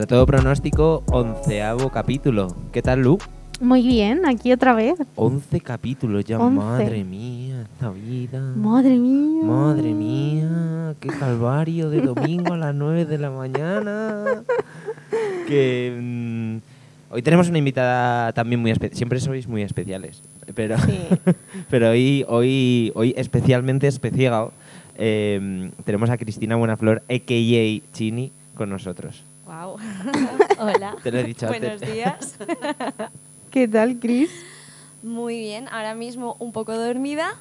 Contra todo pronóstico, onceavo capítulo. ¿Qué tal, Lu? Muy bien, aquí otra vez. Once capítulos ya, Once. madre mía, esta vida. Madre mía. Madre mía, qué calvario de domingo a las 9 de la mañana. Que mm, hoy tenemos una invitada también muy especial. Siempre sois muy especiales, pero, Sí. pero hoy, hoy, hoy especialmente especial. eh, tenemos a Cristina Buenaflor, a.k.a. Chini, con nosotros. Hola. Te lo he dicho Buenos antes. días. ¿Qué tal, Chris? Muy bien, ahora mismo un poco dormida,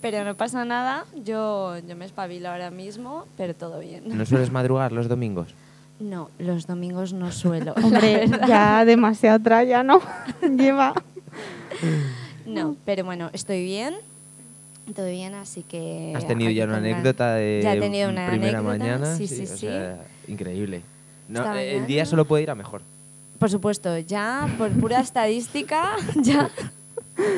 pero no pasa nada. Yo, yo me espabilo ahora mismo, pero todo bien. ¿No sueles madrugar los domingos? No, los domingos no suelo. Hombre, ya demasiado tralla, ¿no? Lleva. No, pero bueno, estoy bien. Todo bien, así que. ¿Has tenido ya una anécdota de Ya he tenido una primera anécdota, mañana? sí, sí, o sí. sea, increíble. No, Esta eh, el mañana- día solo puede ir a mejor. Por supuesto, ya por pura estadística, ya,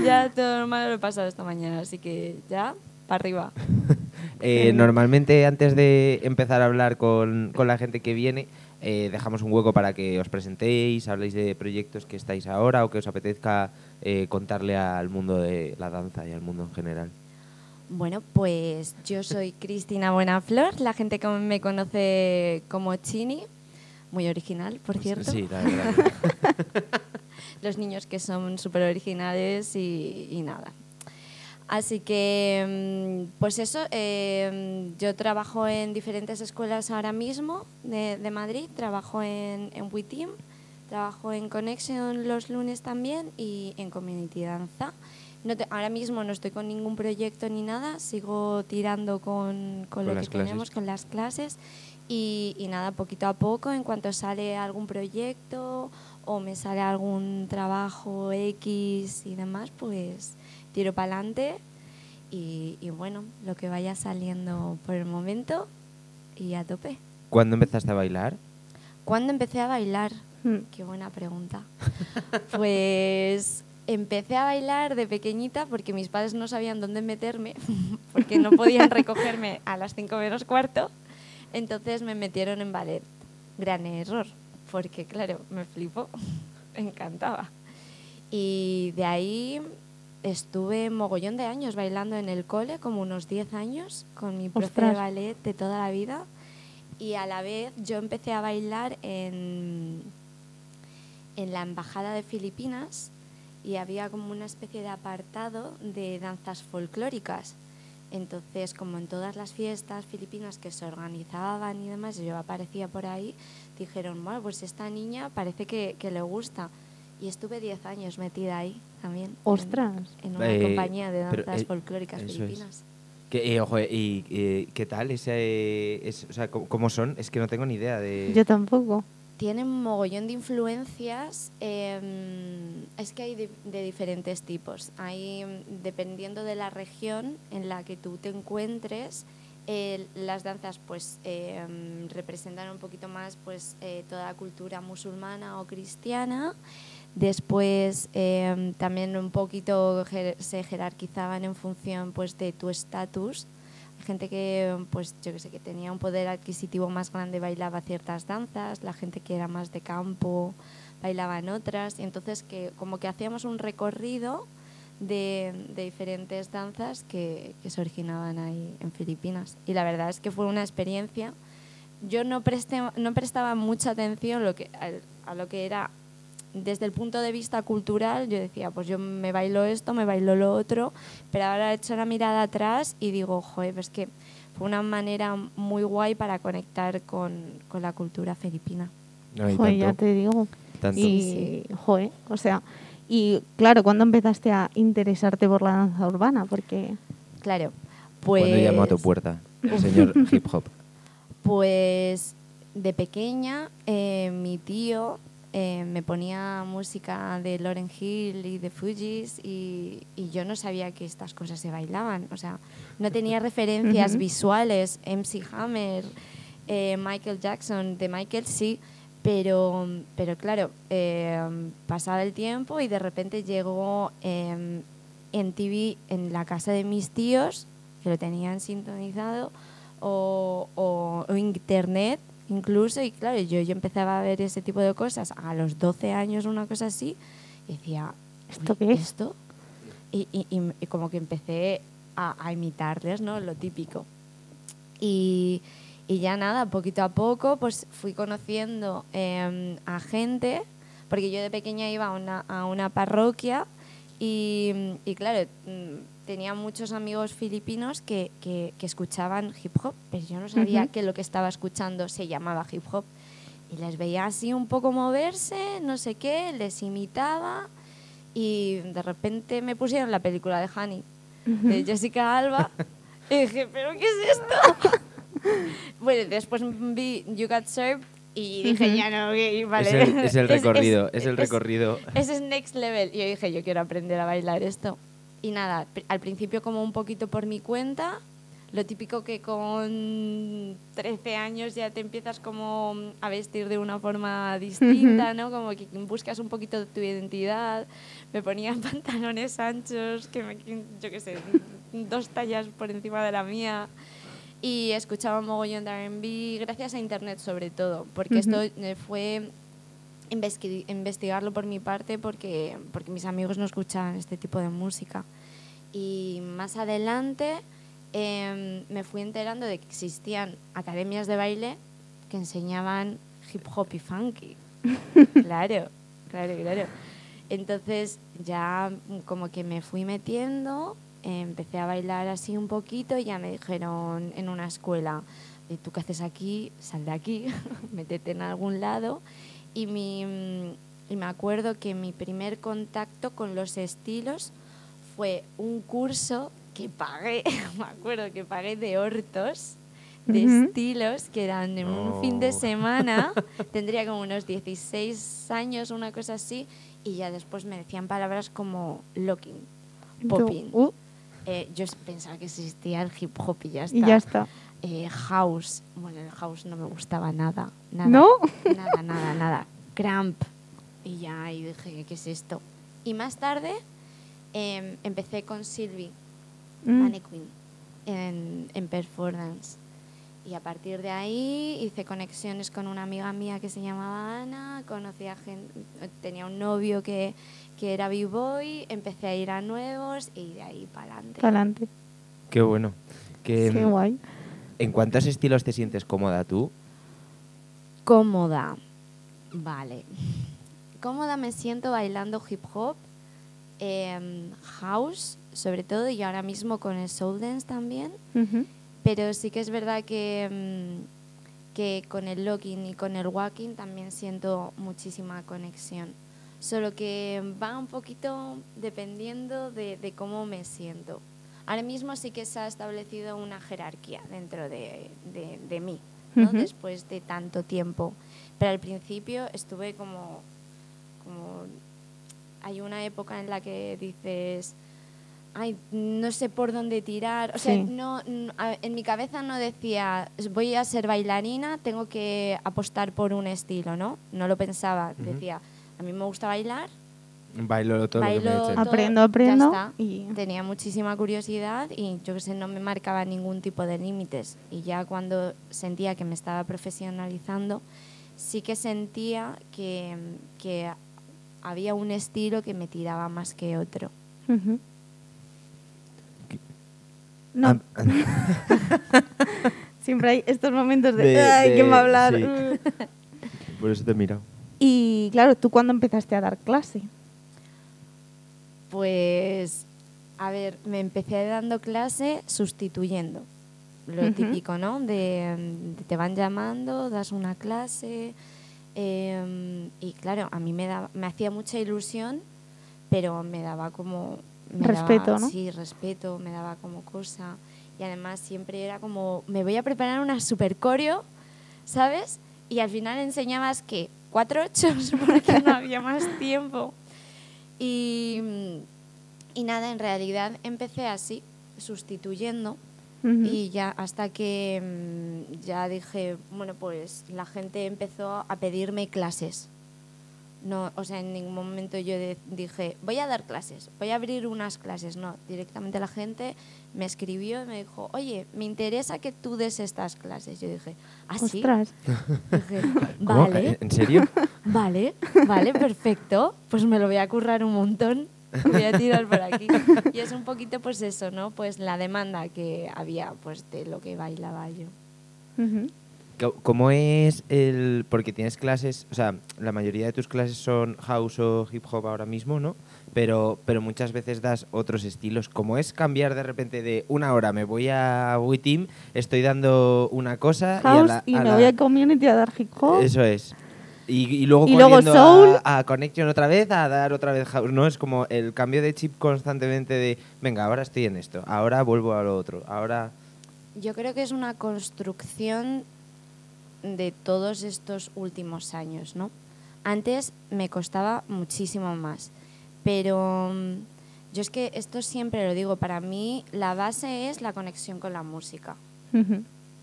ya todo lo malo lo he pasado esta mañana, así que ya, para arriba. Eh, normalmente antes de empezar a hablar con, con la gente que viene, eh, dejamos un hueco para que os presentéis, habléis de proyectos que estáis ahora o que os apetezca eh, contarle al mundo de la danza y al mundo en general. Bueno, pues yo soy Cristina Buenaflor, la gente que me conoce como Chini, muy original, por cierto. Sí, la verdad. Los niños que son súper originales y, y nada. Así que, mm, pues eso, eh, yo trabajo en diferentes escuelas ahora mismo de, de Madrid, trabajo en, en WeTeam, trabajo en Connection los lunes también y en Community Danza. No te- ahora mismo no estoy con ningún proyecto ni nada, sigo tirando con, con Con lo que clases. tenemos, con las clases y, y nada, poquito a poco, en cuanto sale algún proyecto o me sale algún trabajo X y demás, pues tiro para adelante y, y bueno, lo que vaya saliendo por el momento y a tope. ¿Cuándo empezaste a bailar? ¿Cuándo empecé a bailar? Hmm. Qué buena pregunta. Pues empecé a bailar de pequeñita porque mis padres no sabían dónde meterme, porque no podían recogerme a las 5 menos cuarto. Entonces me metieron en ballet. Gran error, porque claro, me flipó, me encantaba. Y de ahí estuve mogollón de años bailando en el cole, como unos 10 años, con mi profe de ballet de toda la vida. Y a la vez yo empecé a bailar en, en la Embajada de Filipinas y había como una especie de apartado de danzas folclóricas. Entonces, como en todas las fiestas filipinas que se organizaban y demás, yo aparecía por ahí, dijeron, bueno, pues esta niña parece que, que le gusta. Y estuve 10 años metida ahí también. Ostras. En, una Eh, compañía de pero, danzas eh, folclóricas eso es. filipinas. ¿Qué, eh, ojo, y, eh, ¿qué tal? Ese, eh, es- o sea, ¿cómo, cómo son? Es que no tengo ni idea de... Yo tampoco. Tienen mogollón de influencias. eh, es que hay de, diferentes tipos. Hay, mm, dependiendo de la región en la que tú te encuentres, las danzas pues mm, representan un poquito más pues eh, toda la cultura musulmana o cristiana. Después también un poquito se jerarquizaban en función pues de tu estatus. Gente que, pues, yo que sé, que tenía un poder adquisitivo más grande bailaba ciertas danzas, la gente que era más de campo bailaba en otras, entonces que como que hacíamos un recorrido de, de diferentes danzas que, que se originaban ahí en Filipinas. Y la verdad es que fue una experiencia. Yo no, presté, no prestaba mucha atención lo que, a lo que era desde el punto de vista cultural, yo decía, pues yo me bailo esto, me bailo lo otro, pero ahora he hecho la mirada atrás y digo, joder, pues que fue una manera muy guay para conectar con, con la cultura filipina. Ay, Joder, ya te digo. tanto. Y, joder, o sea, y claro, ¿cuándo empezaste a interesarte por la danza urbana? Porque, Claro, pues... ¿Cuándo llamó a tu puerta el señor hip hop? Pues de pequeña, eh, mi tío eh, me ponía música de Lauren Hill y de Fugees y, y yo no sabía que estas cosas se bailaban. O sea, no tenía referencias visuales. MC Hammer, eh, Michael Jackson, de Michael sí, pero, pero claro, eh, pasaba el tiempo y de repente llegó eh, en TV en la casa de mis tíos, que lo tenían sintonizado, o, o- o internet incluso, y claro, yo, yo empezaba a ver ese tipo de cosas a los 12 años, una cosa así, y decía, ¿Esto "Uy, qué es?". ¿Esto? Y, y- y- y como que empecé a, a imitarles, ¿no? Lo típico. Y, y ya nada, poquito a poco, pues fui conociendo eh, a gente, porque yo de pequeña iba a una, a una parroquia y, y claro, mm, tenía muchos amigos filipinos que, que- que escuchaban hip hop, pero yo no sabía Ujú. que lo que estaba escuchando se llamaba hip hop. Y les veía así un poco moverse, no sé qué, les imitaba y de repente me pusieron la película de Honey de Jessica Alba y dije, ¿pero qué es esto? bueno, después vi You Got Served y dije, ya no, ok, vale. Es el, es el recorrido, es, el es- recorrido. ese es next level. Y yo dije, yo quiero aprender a bailar esto. Y nada, al principio como un poquito por mi cuenta, lo típico que con 13 años ya te empiezas como a vestir de una forma distinta, ¿no? Como que buscas un poquito tu identidad. Me ponía pantalones anchos, que me, yo qué sé, dos tallas por encima de la mía. Y escuchaba mogollón de R&B, gracias a internet sobre todo, porque Ujú. esto eh, fue investigarlo por mi parte porque, porque mis amigos no escuchaban este tipo de música. Y más adelante em, me fui enterando de que existían academias de baile que enseñaban hip hop y funky. claro, claro, claro. Entonces ya como que me fui metiendo, eh, empecé a bailar así un poquito y ya me dijeron en una escuela, "Eh, ¿tú qué haces aquí? Sal de aquí, métete en algún lado. Y, mi, mm, y me acuerdo que mi primer contacto con los estilos fue un curso que pagué, me acuerdo que pagué de hortos, de estilos, que eran en un fin de semana, tendría como unos 16 años, una cosa así, y ya después me decían palabras como locking, popping. uh, Eh, yo pensaba que existía el hip hop y ya está. y ya está. Eh, house, bueno, el house no me gustaba nada. nada ¿No? Nada, nada, nada. Cramp. Y ya ahí dije, ¿qué es esto? Y más tarde em, empecé con Sylvie, Mm. Mannequin, en, en performance. Y a partir de ahí hice conexiones con una amiga mía que se llamaba Ana, conocí a gente, tenía un novio que, que era b-boy, empecé a ir a nuevos y de ahí para adelante. Pa'lante. Qué bueno. Que, Qué guay. ¿En cuántos estilos te sientes cómoda tú? Cómoda. Vale. Cómoda me siento bailando hip hop, em, house, sobre todo, y ahora mismo con el soul dance también. Pero sí que es verdad que, mm, que con el locking y con el walking también siento muchísima conexión. Solo que va un poquito dependiendo de, de cómo me siento. Ahora mismo sí que se ha establecido una jerarquía dentro de, de- de mí, ¿no? Después de tanto tiempo. Pero al principio estuve como, como... Hay una época en la que dices, ay, no sé por dónde tirar. O sea, Sí. no, en mi cabeza no decía, voy a ser bailarina, tengo que apostar por un estilo, ¿no? No lo pensaba. Decía, a mí me gusta bailar, Bailo todo lo que me Bailo todo. Aprendo, ya aprendo. está. Y tenía muchísima curiosidad y yo que sé, no me marcaba ningún tipo de límites. Y ya cuando sentía que me estaba profesionalizando, sí que sentía que, que había un estilo que me tiraba más que otro. Ujú. No, An- an- siempre hay estos momentos de, De- ay, ¿quién va a hablar? sí. Uh. Por eso te he mirado. Y claro, ¿tú cuándo empezaste a dar clase? Pues, a ver, me empecé dando clase sustituyendo. Lo típico, ¿no? De, mm, te van llamando, das una clase. eh, y claro, a mí me, daba, me hacía mucha ilusión, pero me daba como... me Respeto, daba- ¿no? Sí, respeto, me daba como cosa. Y además siempre era como, me voy a preparar una super coreo, ¿sabes? Y al final enseñabas que cuatro ochos porque no había más tiempo. Y, y nada, en realidad empecé así, sustituyendo. Y ya hasta que mm, ya dije, bueno, pues la gente empezó a pedirme clases. No, o sea, en ningún momento yo de- dije, voy a dar clases, voy a abrir unas clases. No, directamente la gente me escribió y me dijo, oye, me interesa que tú des estas clases. Yo dije, ¿ah, sí? Ostras. Dije, ¿Cómo? vale, ¿En serio? vale, vale, perfecto. Pues me lo voy a currar un montón. Voy a tirar por aquí. Y es un poquito pues eso, ¿no? Pues la demanda que había pues de lo que bailaba yo. ¿Cómo es el...? Porque tienes clases, o sea, la mayoría de tus clases son house o hip hop ahora mismo, ¿no? Pero, pero muchas veces das otros estilos. ¿Cómo es cambiar de repente de una hora me voy a Team, estoy dando una cosa y a House la... y a me la- voy a community a dar hip hop. Eso es. Y, y luego Y luego corriendo soul. A, a Connection otra vez, a dar otra vez house. No es como el cambio de chip constantemente de, venga, ahora estoy en esto, ahora vuelvo a lo otro, ahora... Yo creo que es una construcción de todos estos últimos años, ¿no? Antes me costaba muchísimo más, pero mm, yo es que esto siempre lo digo, para mí la base es la conexión con la música.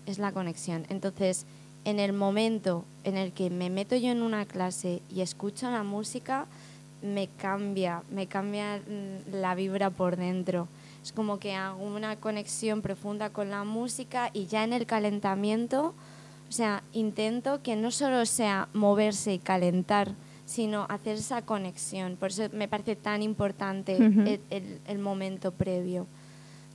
Es la conexión. Entonces, en el momento en el que me meto yo en una clase y escucho la música, me cambia, me cambia mm, la vibra por dentro. Es como que hago una conexión profunda con la música y ya en el calentamiento, o sea, intento que no solo sea moverse y calentar, sino hacer esa conexión. Por eso me parece tan importante Ujú. el- el- el momento previo.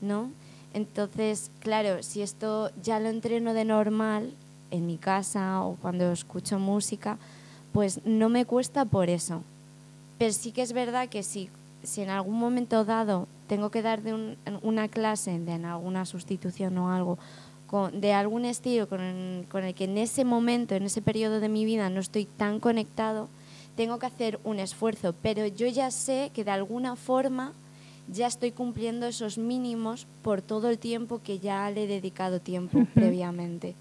¿no? Entonces, claro, si esto ya lo entreno de normal en mi casa o cuando escucho música, pues no me cuesta por eso. Pero sí que es verdad que si, si en algún momento dado tengo que dar de un- una clase, de en alguna sustitución o algo, con- de algún estilo con el, con el que en ese momento, en ese periodo de mi vida no estoy tan conectado, tengo que hacer un esfuerzo, pero yo ya sé que de alguna forma ya estoy cumpliendo esos mínimos por todo el tiempo que ya le he dedicado tiempo previamente.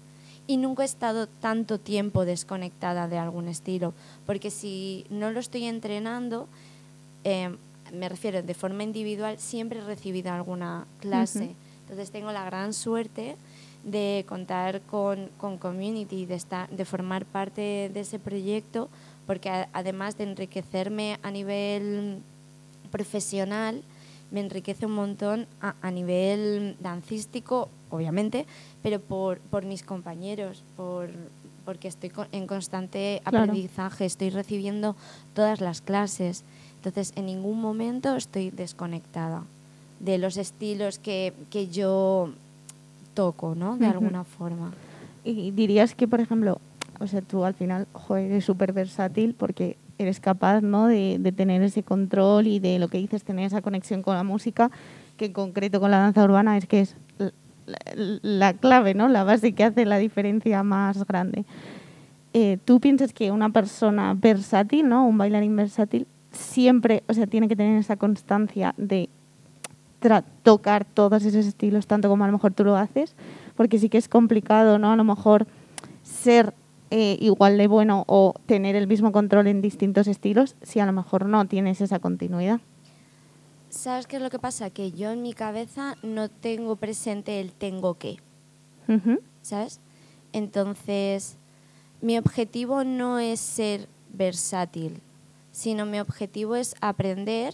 Y nunca he estado tanto tiempo desconectada de algún estilo, porque si no lo estoy entrenando, eh, me refiero de forma individual, siempre he recibido alguna clase. Ujú. Entonces tengo la gran suerte de contar con, con community, de, estar, de formar parte de ese proyecto, porque a- además de enriquecerme a nivel profesional, me enriquece un montón a, a nivel dancístico, obviamente, pero por, por mis compañeros, por, porque estoy en constante Claro. aprendizaje, estoy recibiendo todas las clases. Entonces, en ningún momento estoy desconectada de los estilos que, que yo toco, ¿no? De Ujú. alguna forma. Y dirías que, por ejemplo, o sea, tú al final joder, eres súper versátil porque eres capaz ¿no? de, de tener ese control y de lo que dices, tener esa conexión con la música, que en concreto con la danza urbana es que es la, la- la clave, ¿no? la base que hace la diferencia más grande. Eh, ¿Tú piensas que una persona versátil, ¿no? un bailarín versátil, siempre, o sea, tiene que tener esa constancia de tocar todos esos estilos tanto como a lo mejor tú lo haces, porque sí que es complicado, ¿no? A lo mejor ser eh, igual de bueno o tener el mismo control en distintos estilos si a lo mejor no tienes esa continuidad. ¿Sabes qué es lo que pasa? Que yo en mi cabeza no tengo presente el tengo que. ¿sabes? Entonces, mi objetivo no es ser versátil, sino mi objetivo es aprender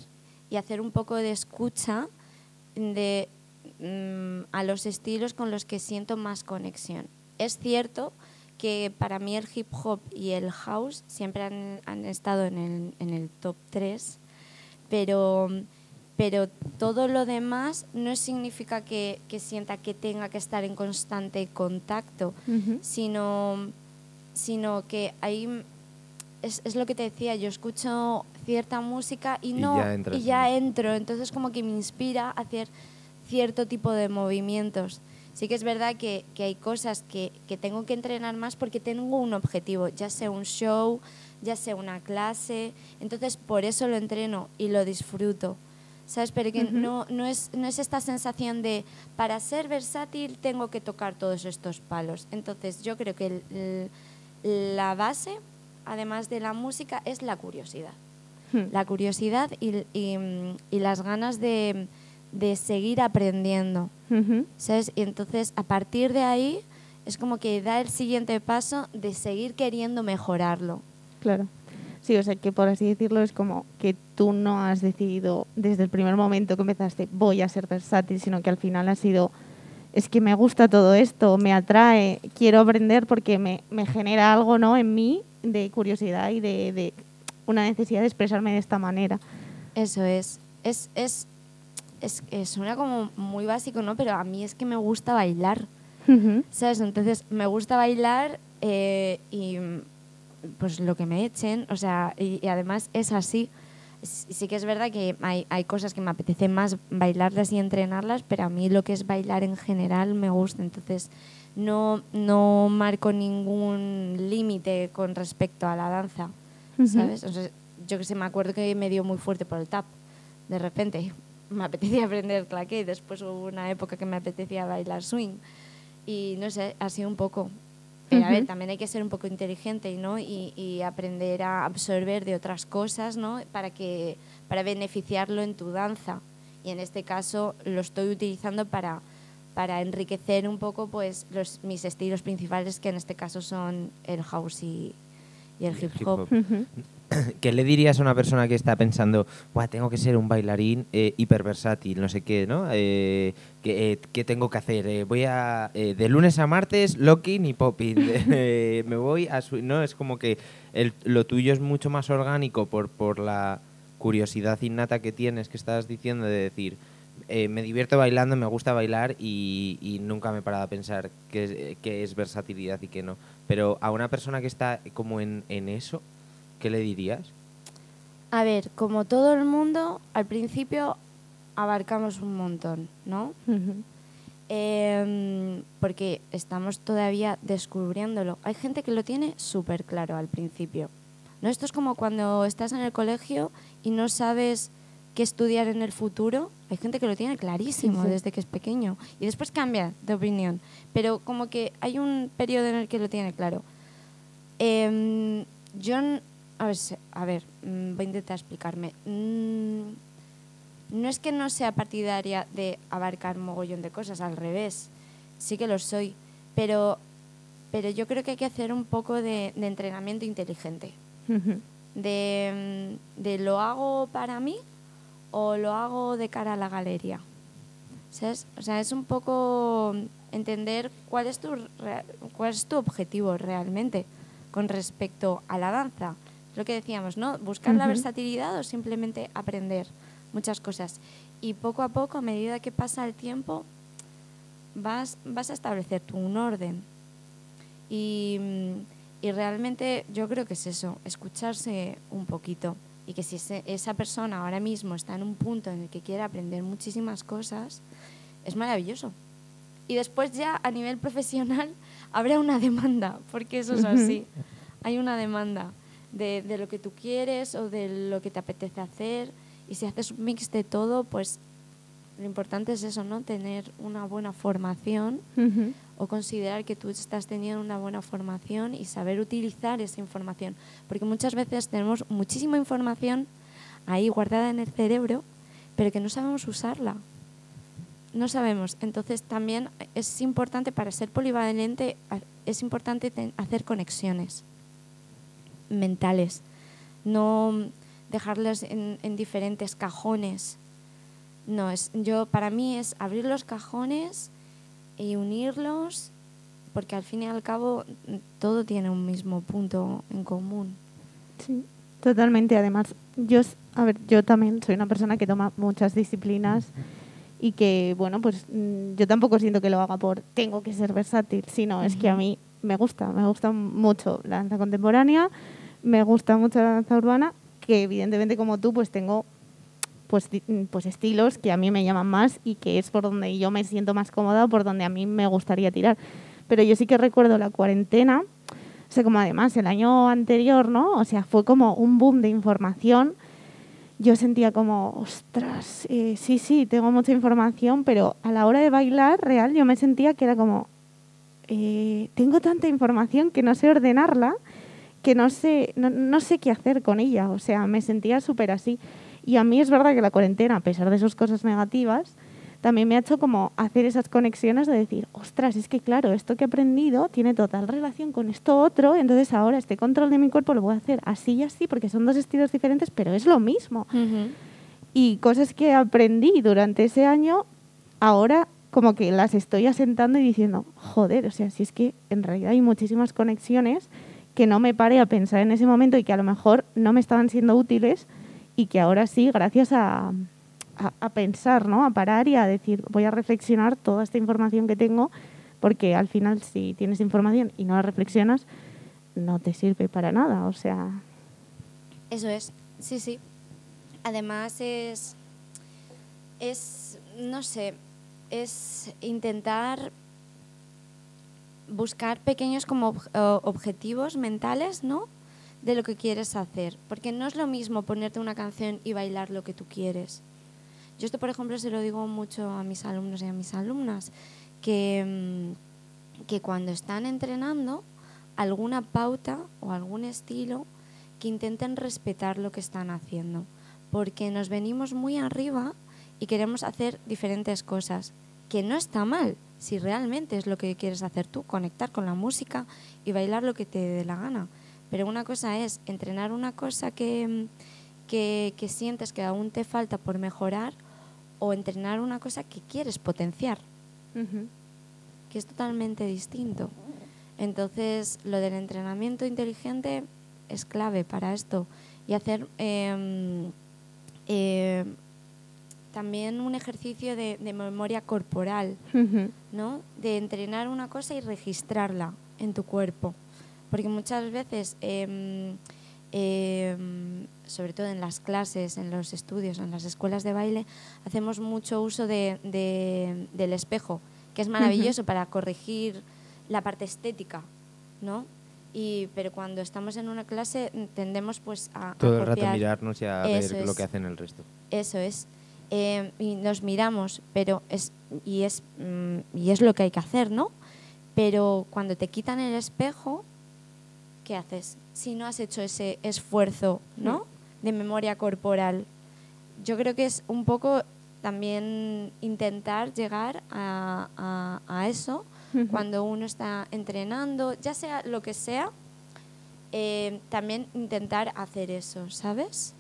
y hacer un poco de escucha de, mm, a los estilos con los que siento más conexión. Es cierto que para mí el hip hop y el house siempre han, han estado en el, en el top 3, pero, pero todo lo demás no significa que, que sienta que tenga que estar en constante contacto, sino, sino que ahí es, es lo que te decía, yo escucho cierta música y Y no ya entras y ya en- entro, entonces como que me inspira a hacer cierto tipo de movimientos. Sí que es verdad que, que hay cosas que, que tengo que entrenar más porque tengo un objetivo, ya sea un show, ya sea una clase, entonces por eso lo entreno y lo disfruto. ¿Sabes? Pero que no, no, es, no es esta sensación de para ser versátil tengo que tocar todos estos palos. Entonces yo creo que el- el- la base además de la música, es la curiosidad. Hmm. La curiosidad y, y, y las ganas de, de seguir aprendiendo. ¿Sabes? Y entonces, a partir de ahí, es como que da el siguiente paso de seguir queriendo mejorarlo. Claro. Sí, o sea que por así decirlo es como que tú no has decidido desde el primer momento que empezaste voy a ser versátil, sino que al final ha sido es que me gusta todo esto, me atrae, quiero aprender porque me, me genera algo ¿no? en mí de curiosidad y de, de una necesidad de expresarme de esta manera. Eso es. Es, es, es, es- suena como muy básico, ¿no? Pero a mí es que me gusta bailar. Ujú. ¿Sabes? Entonces, me gusta bailar eh, y pues lo que me echen, o sea, y, y además es así. S- Sí que es verdad que hay, hay cosas que me apetece más bailarlas y entrenarlas, pero a mí lo que es bailar en general me gusta. Entonces, no, no marco ningún límite con respecto a la danza, Ujú. ¿sabes? O sea, yo que sé, me acuerdo que me dio muy fuerte por el tap. De repente, me apetecía aprender claqué y después hubo una época que me apetecía bailar swing. Y no sé, ha sido un poco. Pero a ver, también hay que ser un poco inteligente ¿no? y, y aprender a absorber de otras cosas ¿no? para, que, para beneficiarlo en tu danza. Y en este caso lo estoy utilizando para, para enriquecer un poco pues, los, mis estilos principales, que en este caso son el house y, y el Y el hip hip hop. hop. Ujú. ¿Qué le dirías a una persona que está pensando, Buah, tengo que ser un bailarín eh, hiperversátil, no sé qué, ¿no? Eh, ¿qué, eh, qué tengo que hacer? Eh, voy a, eh, de lunes a martes, locking y popping. Eh, me voy a... su- No, es como que el- lo tuyo es mucho más orgánico por, por la curiosidad innata que tienes, que estás diciendo de decir, eh, me divierto bailando, me gusta bailar y, y nunca me he parado a pensar qué es, eh, qué es versatilidad y qué no. Pero a una persona que está como en, en eso, ¿qué le dirías? A ver, como todo el mundo, al principio abarcamos un montón, ¿no? Em, porque estamos todavía descubriéndolo. Hay gente que lo tiene súper claro al principio. ¿no? Esto es como cuando estás en el colegio y no sabes qué estudiar en el futuro. Hay gente que lo tiene clarísimo Sí, sí. desde que es pequeño y después cambia de opinión. Pero como que hay un periodo en el que lo tiene claro. Em, yo, a ver, a ver, mm, voy a intentar explicarme. Mm, no es que no sea partidaria de abarcar mogollón de cosas, al revés, sí que lo soy, pero, pero yo creo que hay que hacer un poco de, de entrenamiento inteligente, de, mm, de lo hago para mí o lo hago de cara a la galería. ¿Sabes? O sea, es un poco entender cuál es tu, cuál es tu objetivo realmente con respecto a la danza. Lo que decíamos, ¿no? Buscar la versatilidad o simplemente aprender muchas cosas. Y poco a poco, a medida que pasa el tiempo, vas, vas a establecer tú un orden. Y, y realmente yo creo que es eso, escucharse un poquito. Y que si ese- esa persona ahora mismo está en un punto en el que quiere aprender muchísimas cosas, es maravilloso. Y después ya a nivel profesional habrá una demanda, porque eso es así. Hay una demanda de, de lo que tú quieres o de lo que te apetece hacer. Y si haces un mix de todo, pues lo importante es eso, ¿no? Tener una buena formación o considerar que tú estás teniendo una buena formación y saber utilizar esa información. Porque muchas veces tenemos muchísima información ahí guardada en el cerebro, pero que no sabemos usarla. No sabemos. Entonces también es importante para ser polivalente, es importante hacer conexiones mentales, no dejarlas en, en diferentes cajones. No, es, yo, para mí es abrir los cajones y unirlos, porque al fin y al cabo mm, todo tiene un mismo punto en común. Sí, totalmente. Además, yo, a ver, yo también soy una persona que toma muchas disciplinas y que, bueno, pues mm, yo tampoco siento que lo haga por tengo que ser versátil, sino es que a mí me gusta, me gusta mucho la danza contemporánea, me gusta mucho la danza urbana, que evidentemente como tú, pues tengo pues, mm, pues estilos que a mí me llaman más y que es por donde yo me siento más cómoda, por donde a mí me gustaría tirar. Pero yo sí que recuerdo la cuarentena, o sea, como además el año anterior, ¿no? O sea, fue como un boom de información. Yo sentía como, ostras, eh, sí, sí, tengo mucha información, pero a la hora de bailar real yo me sentía que era como, eh, tengo tanta información que no sé ordenarla, que no sé, no, no sé qué hacer con ella. O sea, me sentía súper así. Y a mí es verdad que la cuarentena, a pesar de sus cosas negativas, también me ha hecho como hacer esas conexiones de decir, ostras, es que claro, esto que he aprendido tiene total relación con esto otro, entonces ahora este control de mi cuerpo lo voy a hacer así y así, porque son dos estilos diferentes, pero es lo mismo. Y cosas que aprendí durante ese año, ahora como que las estoy asentando y diciendo, joder, o sea, si es que en realidad hay muchísimas conexiones que no me paré a pensar en ese momento y que a lo mejor no me estaban siendo útiles y que ahora sí, gracias a, a, pensar, ¿no? A parar y a decir, voy a reflexionar toda esta información que tengo, porque al final si tienes información y no la reflexionas, no te sirve para nada, o sea... Eso es, sí, sí. Además es, es, no sé, es intentar buscar pequeños como objetivos mentales, ¿no? De lo que quieres hacer. Porque no es lo mismo ponerte una canción y bailar lo que tú quieres. Yo esto, por ejemplo, se lo digo mucho a mis alumnos y a mis alumnas, que, mm, que cuando están entrenando, alguna pauta o algún estilo que intenten respetar lo que están haciendo. Porque nos venimos muy arriba y queremos hacer diferentes cosas, que no está mal si realmente es lo que quieres hacer tú, conectar con la música y bailar lo que te dé la gana. Pero una cosa es entrenar una cosa que, que, que sientes que aún te falta por mejorar o entrenar una cosa que quieres potenciar, que es totalmente distinto. Entonces, lo del entrenamiento inteligente es clave para esto y hacer em, em, también un ejercicio de, memoria corporal, ¿no? De entrenar una cosa y registrarla en tu cuerpo. Porque muchas veces Em, sobre todo en las clases, en los estudios, en las escuelas de baile, hacemos mucho uso de, del espejo, que es maravilloso para corregir la parte estética, ¿no? Y, pero cuando estamos en una clase tendemos pues a... Todo el rato mirarnos y a ver lo que hacen el resto. Eso es. Em, y nos miramos, pero es y, es mm, y es lo que hay que hacer, ¿no? Pero cuando te quitan el espejo, ¿qué haces? Si no has hecho ese esfuerzo, ¿no? Mm. De memoria corporal. Yo creo que es un poco también intentar llegar a, eso cuando uno está entrenando, ya sea lo que sea, eh, también intentar hacer eso, ¿sabes?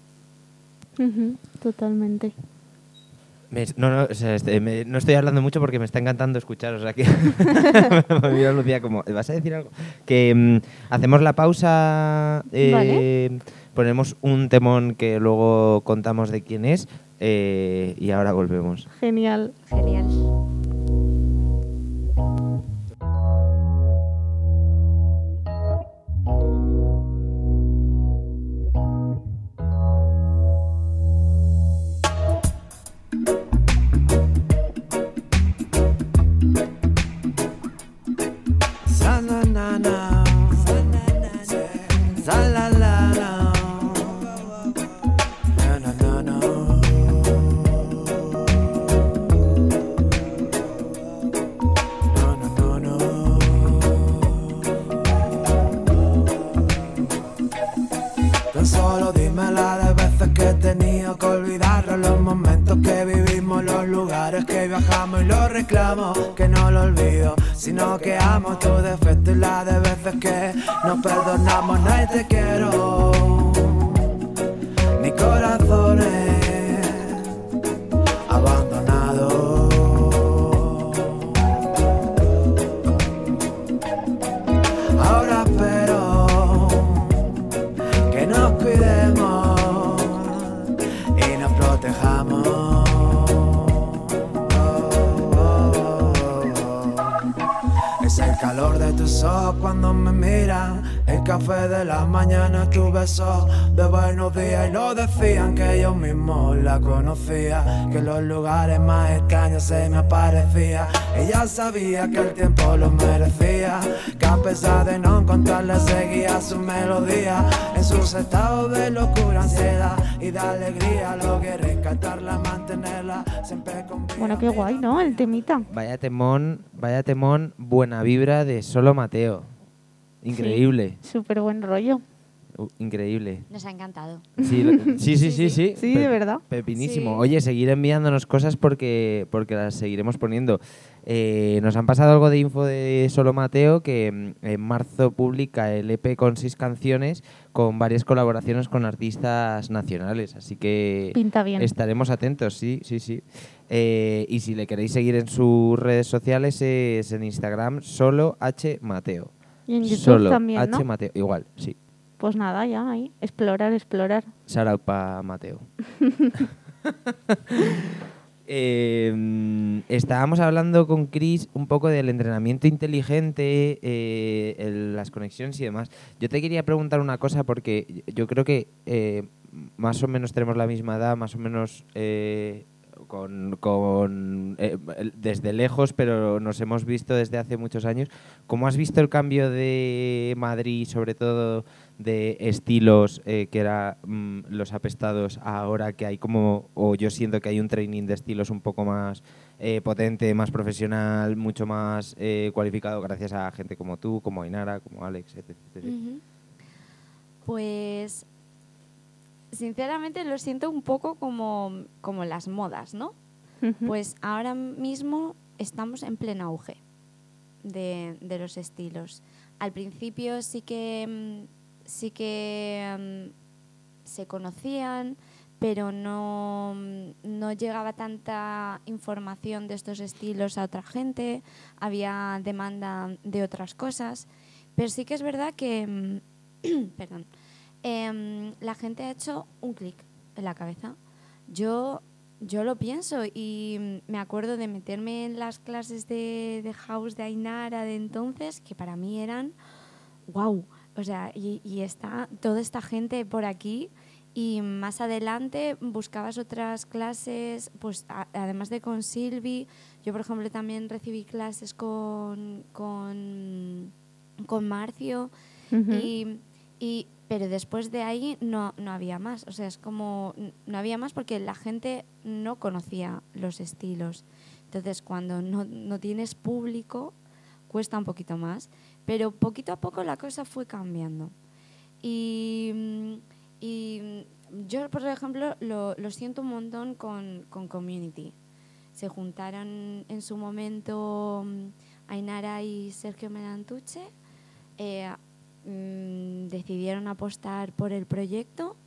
Totalmente no, no, este, no estoy hablando mucho porque me está encantando escuchar. O sea que me Lucía como, ¿vas a decir algo? Que mm, hacemos la pausa, eh, ponemos un temón que luego contamos de quién es eh, y ahora volvemos. Genial. Genial. Sabía que el tiempo lo merecía, que a pesar de no encontrarle seguía su melodía en sus estados de locura, ansiedad y de alegría. Lo que rescatarla, mantenerla siempre con Bueno, qué guay, ¿no? El temita. Vaya temón, vaya temón, buena vibra de solo Mateo. Increíble. Súper buen rollo. Uh, increíble. Nos ha encantado. Sí, lo- sí, sí, sí, sí. De verdad. Pepinísimo. Sí. Oye, seguir enviándonos cosas porque, porque las seguiremos poniendo. Eh, nos han pasado algo de info de Solo Mateo, que mm, en marzo publica el EP con seis canciones con varias colaboraciones con artistas nacionales. Así que Pinta bien. estaremos atentos, sí, sí, sí. Eh, y si le queréis seguir en sus redes sociales es en Instagram solo H Mateo. Y en YouTube solo también, H ¿no? Mateo, igual, sí. Pues nada, ya ahí. Explorar, explorar. Shout out pa Mateo. Eh, mm, estábamos hablando con Chris un poco del entrenamiento inteligente, eh, el- las conexiones y demás. Yo te quería preguntar una cosa porque yo creo que eh, más o menos tenemos la misma edad, más o menos eh, con, eh, desde lejos, pero nos hemos visto desde hace muchos años. ¿Cómo has visto el cambio de Madrid, sobre todo de estilos eh, que era mm, los apestados, ahora que hay como, o yo siento que hay un training de estilos un poco más eh, potente, más profesional, mucho más eh, cualificado gracias a gente como tú, como Ainara, como Alex, etc. Pues sinceramente lo siento un poco como, como las modas, ¿no? Pues ahora mismo estamos en pleno auge de, de los estilos. Al principio sí que mm, sí que mm, se conocían, pero no, mm, no llegaba tanta información de estos estilos a otra gente, había demanda de otras cosas, pero sí que es verdad que mm, em, la gente ha hecho un clic en la cabeza. Yo, yo lo pienso y me acuerdo de meterme en las clases de, de house de Ainara de entonces, que para mí eran wow. O sea, y, y está toda esta gente por aquí y más adelante buscabas otras clases, pues a- además de con Silvi, yo por ejemplo también recibí clases con, con, con Marcio y, y- pero después de ahí no, no había más. O sea, es como no había más porque la gente no conocía los estilos. Entonces, cuando no, no tienes público, cuesta un poquito más. Pero poquito a poco la cosa fue cambiando. Y, mm, mm, yo, por ejemplo, lo, siento un montón con, con Community. Se juntaron en su momento mm, Ainara y Sergio Melantuche. eh, decidieron apostar por el proyecto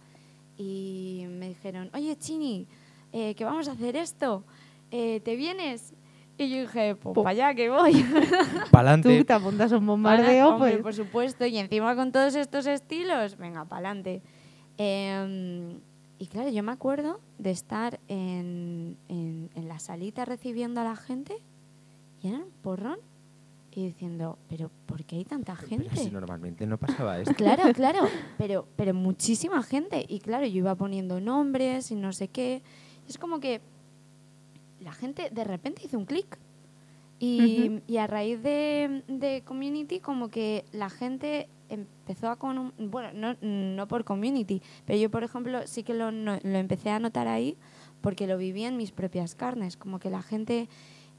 y me dijeron, oye Chini, eh, que vamos a hacer esto, Eh, ¿te vienes? Y yo dije, pues para allá que voy. Pa'lante. Tú te apuntas a un bombardeo, hombre, pues. por supuesto, y encima con todos estos estilos, venga, para adelante. y claro, yo me acuerdo de estar en, en- en la salita recibiendo a la gente y era un porrón y diciendo, pero ¿por qué hay tanta gente? Pero si normalmente no pasaba esto. Claro, claro, pero, pero muchísima gente. Y claro, yo iba poniendo nombres y no sé qué. Es como que la gente de repente hizo un clic. Y, y a raíz de, de Community, como que la gente empezó a... Con, bueno, no, no por Community, pero yo, por ejemplo, sí que lo, no- lo empecé a notar ahí porque lo viví en mis propias carnes. Como que la gente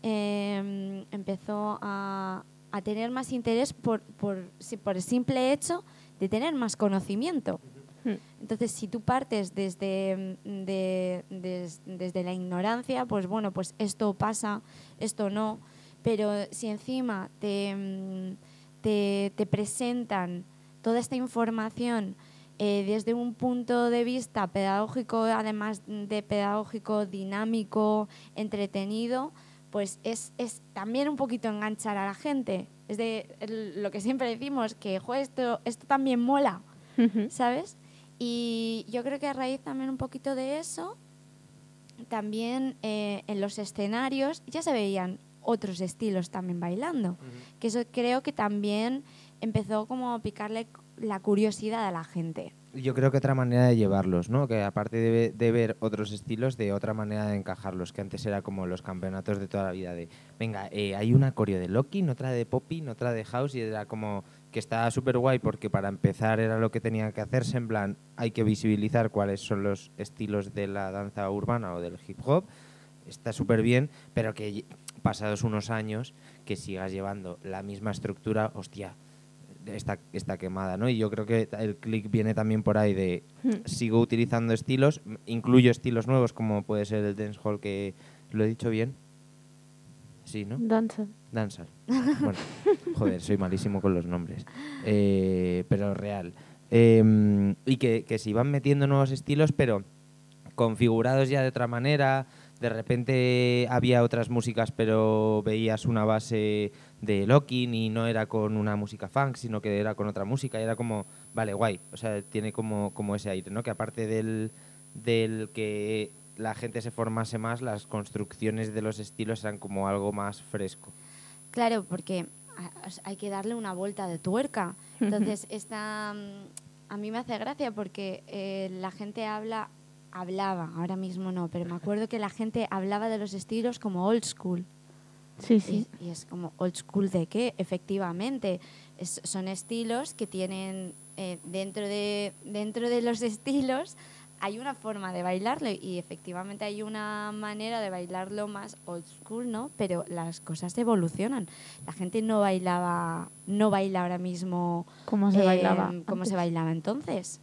eh, empezó a, a tener más interés por, por, por el simple hecho de tener más conocimiento. Hmm. Entonces, si tú partes desde, mm, de- des- desde la ignorancia, pues bueno, pues esto pasa, esto no. Pero si encima te, mm, te, te presentan toda esta información eh, desde un punto de vista pedagógico, además de pedagógico, dinámico, entretenido, pues es, es también un poquito enganchar a la gente. Es de lo que siempre decimos, que "Jo, esto, esto también mola. ¿sabes? Y yo creo que a raíz también un poquito de eso, también eh, en los escenarios ya se veían otros estilos también bailando, que eso creo que también empezó como a picarle la curiosidad a la gente. Yo creo que otra manera de llevarlos, ¿no? Que aparte de, de ver otros estilos, de otra manera de encajarlos, que antes era como los campeonatos de toda la vida de, venga, eh, hay una coreo de locking, otra de popping, otra de house, y era como que estaba súper guay porque para empezar era lo que tenía que hacerse, en plan, hay que visibilizar cuáles son los estilos de la danza urbana o del hip hop, está súper bien, pero que pasados unos años que sigas llevando la misma estructura, hostia, está, está quemada, ¿no? Y yo creo que el click viene también por ahí de Hmm. sigo utilizando estilos, incluyo estilos nuevos como puede ser el dancehall que lo he dicho bien. Sí, ¿no? Danza. Dancehall. Bueno, joder, soy malísimo con los nombres. Eh, pero real. Eh, y que, que se iban metiendo nuevos estilos, pero configurados ya de otra manera. De repente había otras músicas, pero veías una base de locking y no era con una música funk, sino que era con otra música. Y era como, vale, guay. O sea, tiene como, como ese aire, ¿no? Que aparte del, del que la gente se formase más, las construcciones de los estilos eran como algo más fresco. Claro, porque hay que darle una vuelta de tuerca. Entonces, esta, mm, a mí me hace gracia porque eh, la gente habla, hablaba, ahora mismo no, pero me acuerdo que la gente hablaba de los estilos como old school. Sí, Y, sí. y es como, ¿old school de qué? Efectivamente, es- son estilos que tienen eh, dentro, de, dentro de los estilos hay una forma de bailarlo y efectivamente hay una manera de bailarlo más old school, ¿no? Pero las cosas evolucionan. La gente no bailaba, no baila ahora mismo ¿Cómo se eh, bailaba? como se antes? bailaba entonces.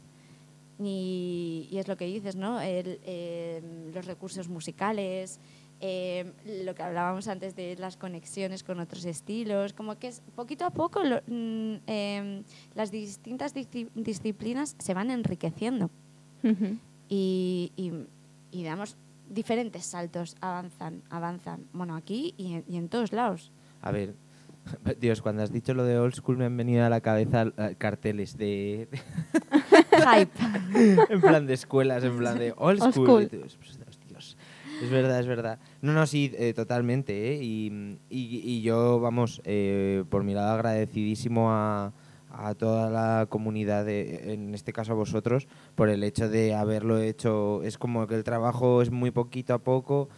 Y, y es lo que dices, ¿no? El, eh, los recursos musicales, eh, lo que hablábamos antes de las conexiones con otros estilos, como que es poquito a poco lo- mm, em, las distintas disci- disciplinas se van enriqueciendo Ujú. Y, y, y damos diferentes saltos, avanzan, avanzan, bueno, aquí y en, y en todos lados. A ver, Dios, cuando has dicho lo de old school me han venido a la cabeza eh, carteles de, Hype. en plan de escuelas, en plan de old Old school. school. Tú, "Ostras, Dios". Es verdad, es verdad. No, no, sí, eh, totalmente. ¿eh? Y, y- y yo, vamos, eh, por mi lado agradecidísimo a, a toda la comunidad, de- en este caso a vosotros, por el hecho de haberlo hecho. Es como que el trabajo es muy poquito a poco,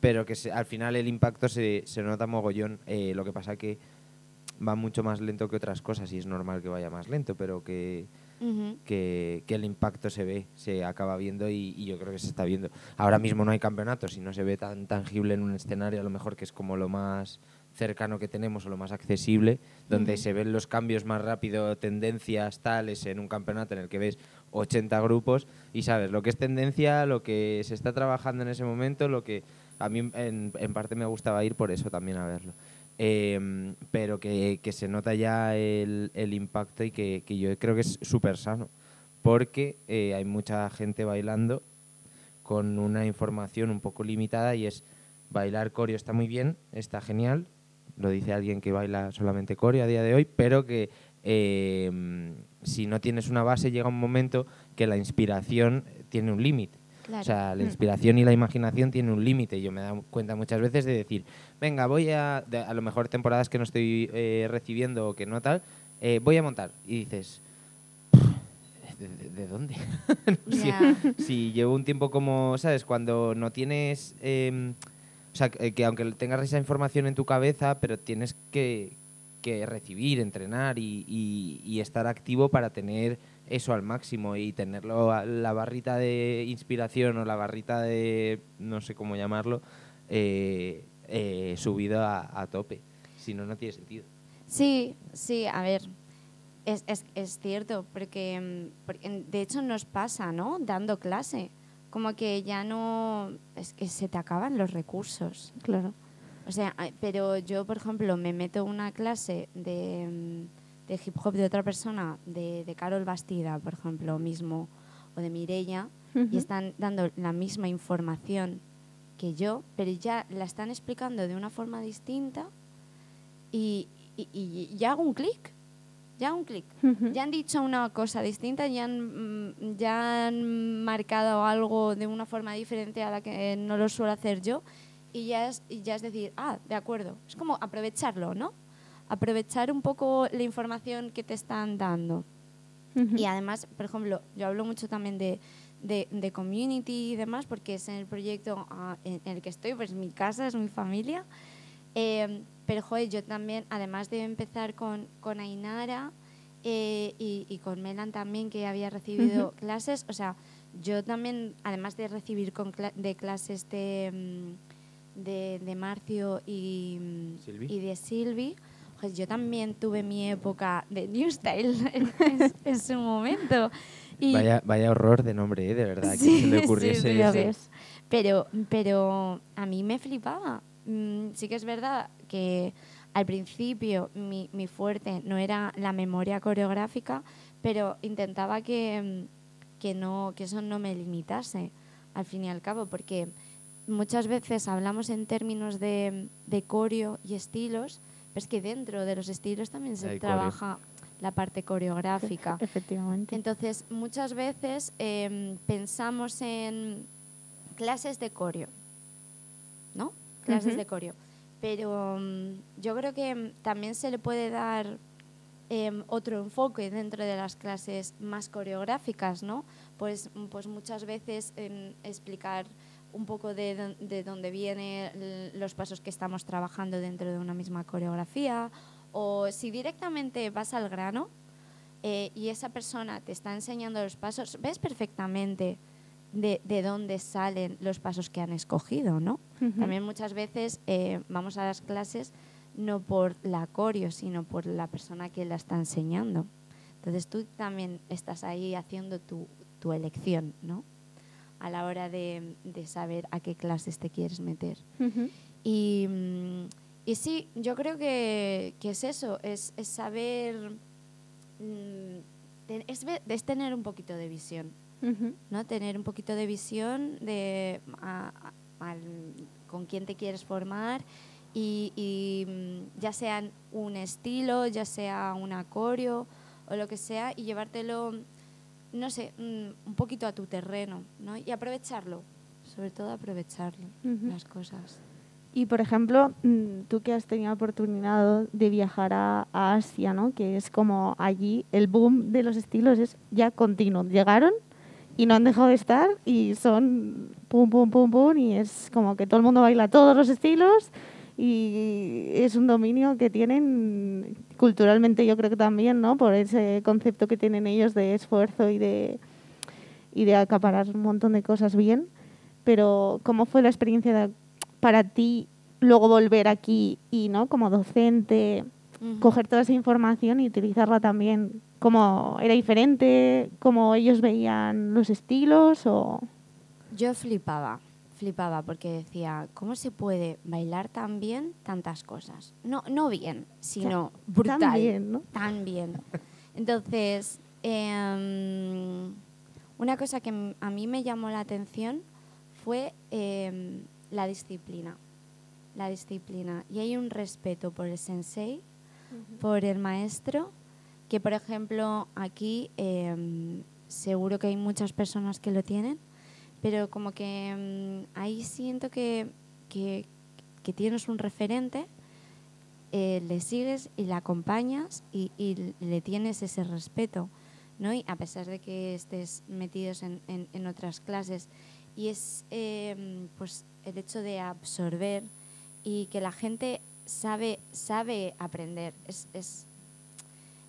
pero que se- al final el impacto se, se nota mogollón. Eh, lo que pasa que va mucho más lento que otras cosas y es normal que vaya más lento, pero que, que el impacto se ve, se acaba viendo y, y yo creo que se está viendo. Ahora mismo no hay campeonatos y no se ve tan tangible en un escenario, a lo mejor que es como lo más cercano que tenemos o lo más accesible, donde se ven los cambios más rápido, tendencias tales en un campeonato en el que ves 80 grupos y sabes lo que es tendencia, lo que se está trabajando en ese momento, lo que a mí en, en parte me gustaba ir por eso también a verlo. Em, pero que, que se nota ya el, el impacto y que, que yo creo que es súper sano, porque eh, hay mucha gente bailando con una información un poco limitada y es bailar coreo está muy bien, está genial, lo dice alguien que baila solamente coreo a día de hoy, pero que em, si no tienes una base llega un momento que la inspiración tiene un límite. Claro. O sea, la Mm. inspiración y la imaginación tienen un límite. Yo me he dado cuenta muchas veces de decir, venga, voy a, de- a lo mejor temporadas que no estoy eh, recibiendo o que no tal, eh, voy a montar. Y dices, ¿de, de- de dónde? si, llevo un tiempo como, ¿sabes? Cuando no tienes... em, sea, que, que aunque tengas esa información en tu cabeza, pero tienes que, que recibir, entrenar y, estar activo para tener eso al máximo y tenerlo la barrita de inspiración o la barrita de no sé cómo llamarlo eh, eh, subido a, a tope. Si no no tiene sentido. Sí, sí, a ver, es, es, es cierto, porque, mm, porque, de hecho nos pasa, ¿no? Dando clase, como que ya no, es que se te acaban los recursos. Claro. O sea, pero yo, por ejemplo, me meto en una clase de, mm, de hip hop de otra persona, de, de Carol Bastida, por ejemplo, mismo, o de Mireia, y están dando la misma información que yo, pero ya la están explicando de una forma distinta y, y- y ya hago un clic, ya un clic. Ya han dicho una cosa distinta, ya han, mm, ya han marcado algo de una forma diferente a la que no lo suelo hacer yo y ya es, y ya es decir, ah, de acuerdo. Es como aprovecharlo, ¿no? Aprovechar un poco la información que te están dando. Y además, por ejemplo, yo hablo mucho también de, de, de community y demás, porque es en el proyecto ah, en, en el que estoy, pues mi casa, es mi familia. Eh, pero, joder, yo también, además de empezar con, con Ainara eh, y, y con Melan también, que había recibido clases, o sea, yo también, además de recibir con cla- de clases de, mm, de, de Marcio y, mm, y de Silvi, pues yo también tuve mi época de New Style en, en- en su momento. Y, Vaya, vaya horror de nombre, ¿eh? de verdad. que Sí, se le ocurriese sí. Pero, pero a mí me flipaba. Mm, Sí que es verdad que al principio mi, mi fuerte no era la memoria coreográfica, pero intentaba que, mm, que, no, que eso no me limitase, al fin y al cabo, porque muchas veces hablamos en términos de, de coreo y estilos, pero es que dentro de los estilos también se Hay coreo. trabaja la parte coreográfica. Efectivamente. Entonces, muchas veces em, pensamos en clases de coreo, ¿no? Clases de coreo. Pero mm, yo creo que mm, también se le puede dar em, otro enfoque dentro de las clases más coreográficas, ¿no? Pues, mm, pues muchas veces explicar un poco de, de dónde vienen los pasos que estamos trabajando dentro de una misma coreografía, o si directamente vas al grano, eh, y esa persona te está enseñando los pasos, ves perfectamente de, de dónde salen los pasos que han escogido, ¿no? También muchas veces eh, vamos a las clases no por la coreo, sino por la persona que la está enseñando. Entonces tú también estás ahí haciendo tu, tu elección, ¿no? A la hora de, de saber a qué clases te quieres meter. Y, y sí, yo creo que, que es eso, es, es saber, mm, es, es tener un poquito de visión, ¿no? Tener un poquito de visión de a- a- al- con quién te quieres formar y, y, mm, ya sea un estilo, ya sea un acorio o lo que sea y llevártelo, no sé, mm, un poquito a tu terreno, ¿no? Y aprovecharlo, sobre todo aprovecharlo, las cosas. Y por ejemplo, mm, tú que has tenido oportunidad de viajar a, a Asia, ¿no? Que es como allí el boom de los estilos es ya continuo. Llegaron y no han dejado de estar y son pum, pum, pum, pum y es como que todo el mundo baila todos los estilos y es un dominio que tienen culturalmente yo creo que también, ¿no? Por ese concepto que tienen ellos de esfuerzo y de, y de acaparar un montón de cosas bien. Pero ¿cómo fue la experiencia de- para ti luego volver aquí y, ¿no? Como docente, coger toda esa información y utilizarla también como era diferente, como ellos veían los estilos o... Yo flipaba, flipaba porque decía, ¿cómo se puede bailar tan bien tantas cosas? No, no bien, sino brutal. Tan bien, ¿no? Tan bien. Entonces, em, una cosa que a mí me llamó la atención fue em, la disciplina. La disciplina. Y hay un respeto por el sensei, por el maestro, que por ejemplo aquí em, seguro que hay muchas personas que lo tienen, pero como que mm, ahí siento que, que, tienes un referente, eh, le sigues y le acompañas y, le tienes ese respeto, ¿no? Y a pesar de que estés metidos en, en- en otras clases, y es eh, pues el hecho de absorber y que la gente sabe, sabe aprender. Es, es,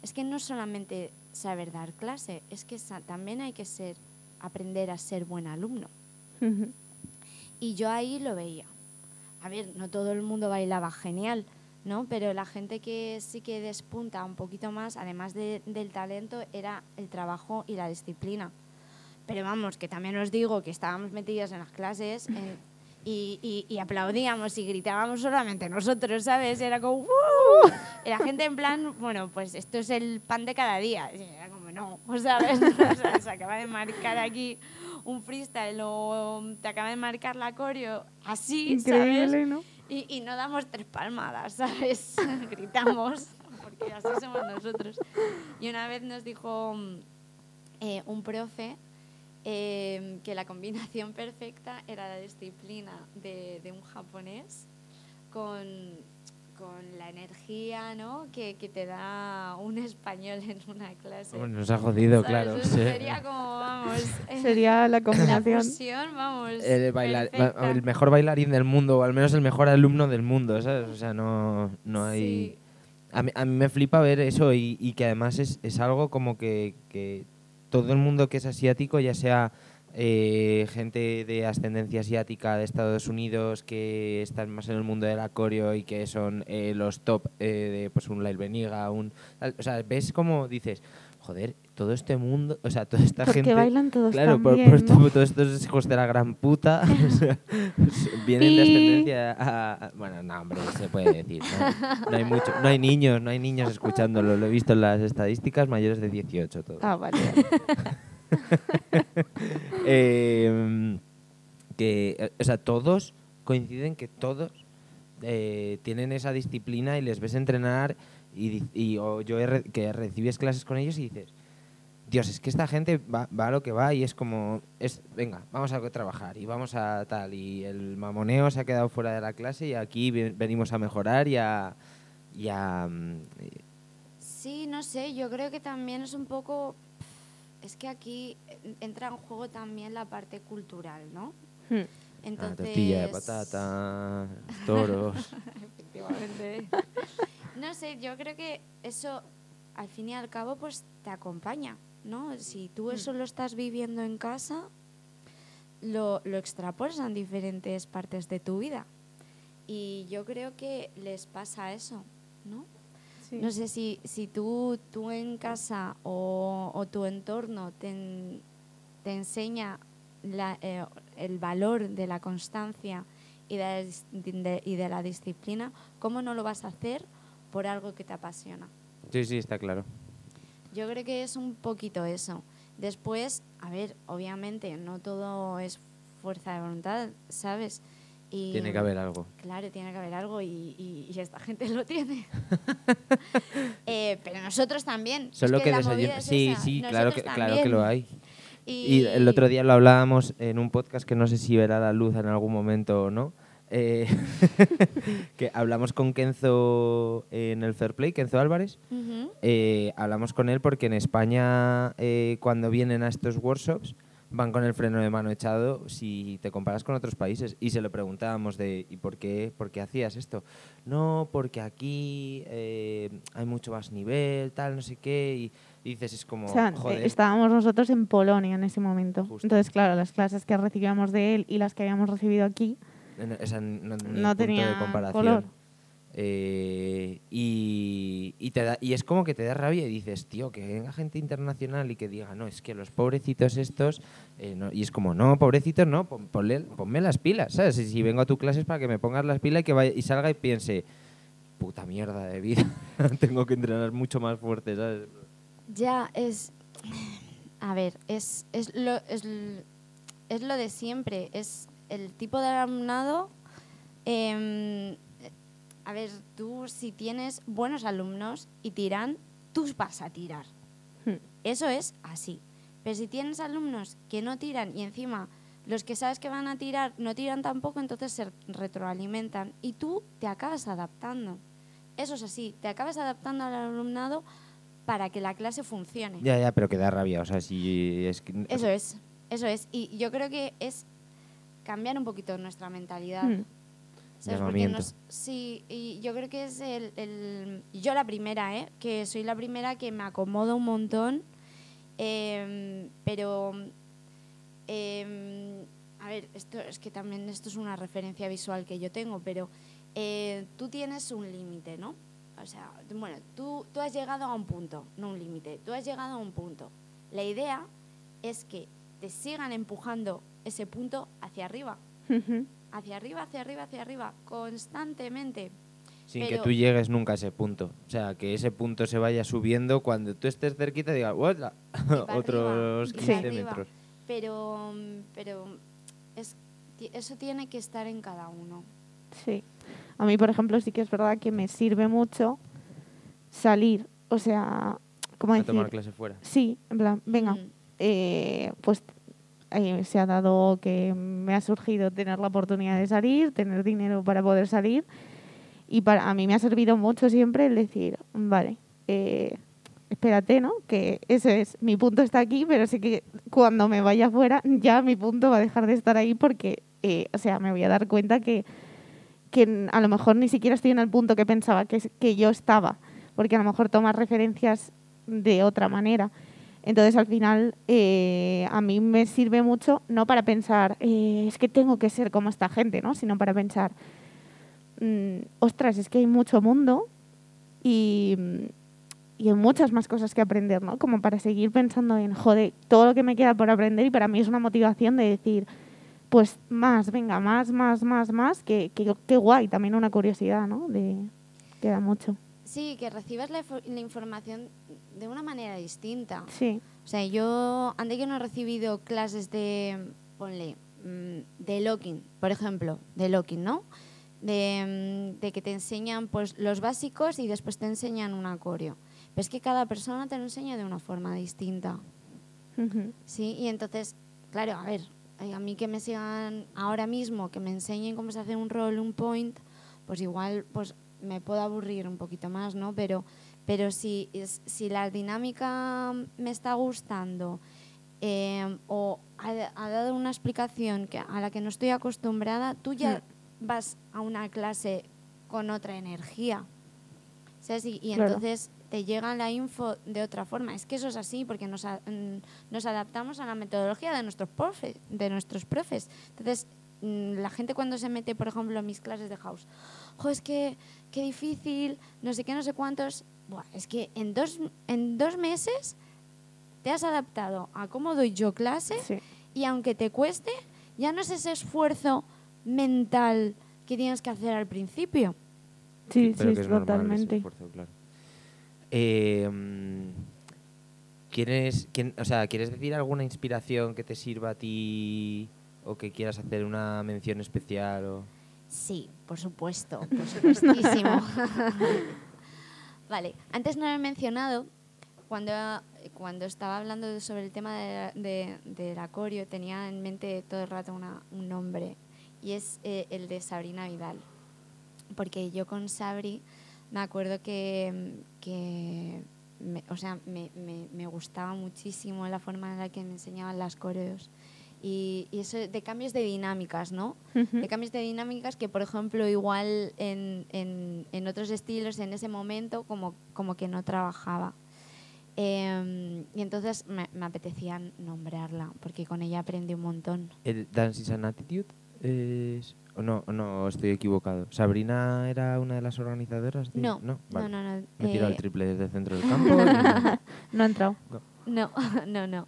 es que no solamente saber dar clase, es que también hay que ser aprender a ser buen alumno. Y yo ahí lo veía. A ver, no todo el mundo bailaba genial, ¿no? Pero la gente que sí que despunta un poquito más, además de- del talento, era el trabajo y la disciplina. Pero vamos, que también os digo que estábamos metidos en las clases en- y, y- y aplaudíamos y gritábamos solamente nosotros, ¿sabes? Era como ¡Uh! Y la gente en plan, bueno, pues esto es el pan de cada día. Y era como, no. O sea, se acaba de marcar aquí un freestyle o te acaba de marcar la coreo así, Increíble, ¿sabes? ¿no? Y, y no damos tres palmadas, ¿sabes? Gritamos, porque así somos nosotros. Y una vez nos dijo eh, un profe eh, que la combinación perfecta era la disciplina de, de un japonés con, con la energía ¿no? que, que te da un español en una clase. Bueno, nos ha jodido, ¿Sabes? claro. Eso Sí. Sería como, vamos, eh, Sería la la combinación. fusión, vamos. El, bailar- el mejor bailarín del mundo, o al menos el mejor alumno del mundo, ¿sabes? O sea, no, no hay... Sí. A mí, a mí me flipa ver eso y, y que además es, es algo como que, que todo el mundo que es asiático, ya sea eh, gente de ascendencia asiática de Estados Unidos que están más en el mundo del acorio y que son eh, los top eh, de pues un Lail Beniga, un... O sea, ves como dices, joder, todo este mundo, o sea, toda esta Porque gente... bailan todos Claro, por, también, por ¿no? todos estos hijos de la gran puta o sea, vienen de ascendencia a, a- Bueno, no, hombre, se puede decir. No, No hay, mucho, no hay niños, no hay niños escuchándolo. Lo he visto en las estadísticas mayores de 18 todo. Ah, vale. Eh, que, o sea, todos coinciden que todos eh, tienen esa disciplina y les ves entrenar y, y- o yo he que recibes clases con ellos y dices, Dios, es que esta gente va, va a lo que va y es como, es, venga, vamos a trabajar y vamos a tal. Y el mamoneo se ha quedado fuera de la clase y aquí ve- venimos a mejorar y a... y a, mm, Sí, no sé, yo creo que también es un poco... Es que aquí en- entra en juego también la parte cultural, ¿no? Hmm. Entonces... tortilla de patata, toros. Efectivamente. no sé, yo creo que eso, al fin y al cabo, pues te acompaña, ¿no? Si tú eso lo estás viviendo en casa, lo, lo extrapolas en diferentes partes de tu vida. Y yo creo que les pasa eso, ¿no? No sé si, si tú, tú en casa o, o tu entorno te, en- te enseña la- eh, el valor de la constancia y de, la dis- de- y de la disciplina, ¿cómo no lo vas a hacer por algo que te apasiona? Sí, sí, está claro. Yo creo que es un poquito eso. Después, a ver, obviamente no todo es fuerza de voluntad, ¿sabes? Y, Tiene que haber algo. Claro, tiene que haber algo y, y- y esta gente lo tiene. Eh, pero nosotros también. Es Solo que, desayuno. es Sí, esa. sí, claro que, claro que lo hay. Y el otro día lo hablábamos en un podcast que no sé si verá la luz en algún momento o no. eh, que hablamos con Kenzo en el Fair Play, Kenzo Álvarez. Eh, hablamos con él porque en España, cuando vienen a estos workshops, van con el freno de mano echado si te comparas con otros países. Y se lo preguntábamos de, ¿y por qué, por qué hacías esto? No, porque aquí eh, hay mucho más nivel, tal, no sé qué. Y dices, es como, O sea, eh, joder. estábamos nosotros en Polonia en ese momento. Justo. Entonces, claro, las clases que recibíamos de él y las que habíamos recibido aquí, No, o sea, no, punto tenía de comparación. color. Eh, y, y, te da- y es como que te da rabia y dices, tío, que venga gente internacional y que diga, no, es que los pobrecitos estos, eh, no", y es como, no, pobrecitos no, ponme las pilas, ¿sabes? Si, vengo a tu clase es para que me pongas las pilas y que vaya, y salga y piense, puta mierda de vida, tengo que entrenar mucho más fuerte, ¿sabes? Ya es. A ver, es, es, lo, es, es lo de siempre. Es el tipo de alumnado. em, a ver, tú si tienes buenos alumnos y tiran, tú vas a tirar. Hmm. Eso es así. Pero si tienes alumnos que no tiran y encima los que sabes que van a tirar no tiran tampoco, entonces se retroalimentan y tú te acabas adaptando. Eso es así, te acabas adaptando al alumnado para que la clase funcione. Ya, ya, pero que da rabia, o sea, si es que... Eso es, eso es. Y yo creo que es cambiar un poquito nuestra mentalidad. Hmm. ¿Sabes? Porque Llamamiento. nos, sí, y yo creo que es el, el- Yo la primera, ¿eh? Que soy la primera que me acomodo un montón. em, pero... em, a ver, esto es que también esto es una referencia visual que yo tengo, pero eh, tú tienes un límite, ¿no? O sea, bueno, tú, tú has llegado a un punto, no un límite, tú has llegado a un punto. La idea es que te sigan empujando ese punto hacia arriba, Ujú. Hacia arriba, hacia arriba, hacia arriba, constantemente. Sin que tú llegues nunca a ese punto. O sea, que ese punto se vaya subiendo cuando tú estés cerquita y digas, para otros arriba, y 15 para arriba. metros. Pero, pero es, eso tiene que estar en cada uno. Sí. A mí, por ejemplo, sí que es verdad que me sirve mucho salir, o sea, ¿cómo A decir? tomar clase fuera. Sí, en plan, venga, Mm. eh, pues eh, se ha dado que me ha surgido tener la oportunidad de salir, tener dinero para poder salir. Y para a mí me ha servido mucho siempre el decir, vale, eh, espérate, ¿no? Que ese es, mi punto está aquí, pero sé que cuando me vaya afuera ya mi punto va a dejar de estar ahí porque, eh, o sea, me voy a dar cuenta que, que a lo mejor ni siquiera estoy en el punto que pensaba que, que yo estaba, porque a lo mejor tomas referencias de otra manera. Entonces, al final, eh, a mí me sirve mucho, no para pensar, eh, es que tengo que ser como esta gente, ¿no? Sino para pensar, mm, ostras, es que hay mucho mundo y, y hay muchas más cosas que aprender, ¿no? Como para seguir pensando en, joder, todo lo que me queda por aprender y para mí es una motivación de decir, pues más, venga, más, más, más, más, que, que, que guay, también una curiosidad, ¿no? De, queda mucho. Sí, que recibas la, la información de una manera distinta. Sí, O sea, yo, antes que no he recibido clases de, ponle, mm, de locking, por ejemplo, de locking, ¿no? De, mm, de que te enseñan pues los básicos y después te enseñan un acorio. Pero es que cada persona te lo enseña de una forma distinta. Sí, y entonces, claro, a ver, eh, a mí que me sigan ahora mismo, que me enseñen cómo se hace un roll, un point, pues igual pues me puedo aburrir un poquito más, ¿no? Pero, pero si, si la dinámica me está gustando eh, o ha, ha dado una explicación que, a la que no estoy acostumbrada, tú ya vas a una clase con otra energía. ¿Sabes? Y, y Claro. entonces te llega la info de otra forma. Es que eso es así porque nos, a- mm, nos adaptamos a la metodología de nuestros, profe- de nuestros profes. Entonces, mm, la gente cuando se mete, por ejemplo, en mis clases de house, jo, es que qué difícil, no sé qué, no sé cuántos. Buah, es que en dos, en dos meses te has adaptado a cómo doy yo clase sí. y aunque te cueste, ya no es ese esfuerzo mental que tienes que hacer al principio. Sí, Pero sí, que es normal ese totalmente. esfuerzo, claro. Eh, ¿quieres, quién- o sea, ¿Quieres decir alguna inspiración que te sirva a ti o que quieras hacer una mención especial? O... Sí, por supuesto, por supuestísimo. vale, antes no lo he mencionado, cuando, cuando estaba hablando sobre el tema de, de- del acorio, tenía en mente todo el rato una- un nombre, y es eh, el de Sabrina Vidal. Porque yo con Sabri me acuerdo que, que me, o sea, me, me- me gustaba muchísimo la forma en la que me enseñaban las coreos. Y, y eso de cambios de dinámicas, ¿no? Ujú. de cambios de dinámicas que, por ejemplo, igual en, en- en otros estilos en ese momento como, como que no trabajaba. Em, y entonces me, me apetecía nombrarla, porque con ella aprendí un montón. ¿El Dance is an Attitude? Es... o no, o no, estoy equivocado. ¿Sabrina era una de las organizadoras? de- No, no, no, vale. no, no. Me tiro al eh, triple desde el centro del campo. y- No ha entrado. No, no, no.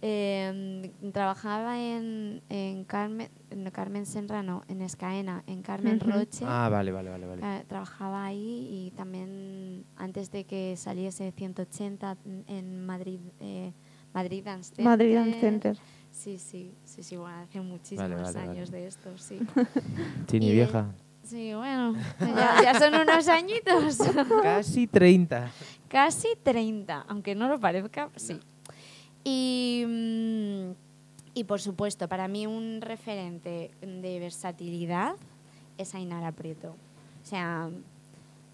Eh, trabajaba en, en Carmen, no, Carmen Senra, no, en Escaena, en Carmen. Roche. ah, vale, vale, vale. vale. Eh, trabajaba ahí y también antes de que saliese 180 en Madrid, eh, Madrid Dance Center. Madrid Dance Center. Sí, sí, sí, sí, bueno, hace muchísimos vale, vale. años de esto, sí. Chini vieja. Sí, bueno, ya, ya son unos añitos. Casi 30. Casi 30, aunque no lo parezca, sí. Y, mm, y por supuesto, para mí un referente de versatilidad es Ainara Prieto. O sea,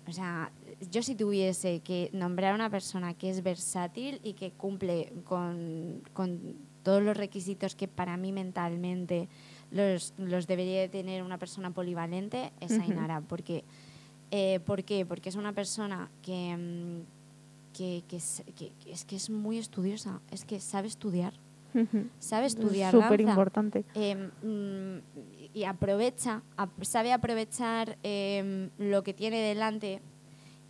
o sea, yo si tuviese que nombrar a una persona que es versátil y que cumple con, con todos los requisitos que para mí mentalmente los, los debería de tener una persona polivalente, es. Ainara. Porque, eh, ¿Por qué? Porque es una persona que, mm, que, que es, que- es que es muy estudiosa, es que sabe estudiar, sabe Es estudiar Súper danza. importante. Eh, mm, y aprovecha, ap- sabe aprovechar em, lo que tiene delante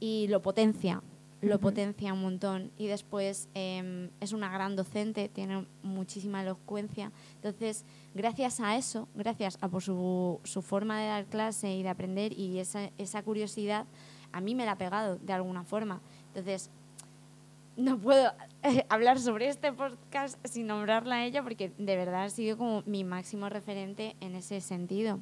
y lo potencia, lo potencia un montón. Y después em, es una gran docente, tiene muchísima elocuencia. Entonces, gracias a eso, gracias a por su, su forma de dar clase y de aprender y esa, esa curiosidad, a mí me la ha pegado de alguna forma. Entonces, no puedo eh, hablar sobre este podcast sin nombrarla a ella porque de verdad ha sido como mi máximo referente en ese sentido.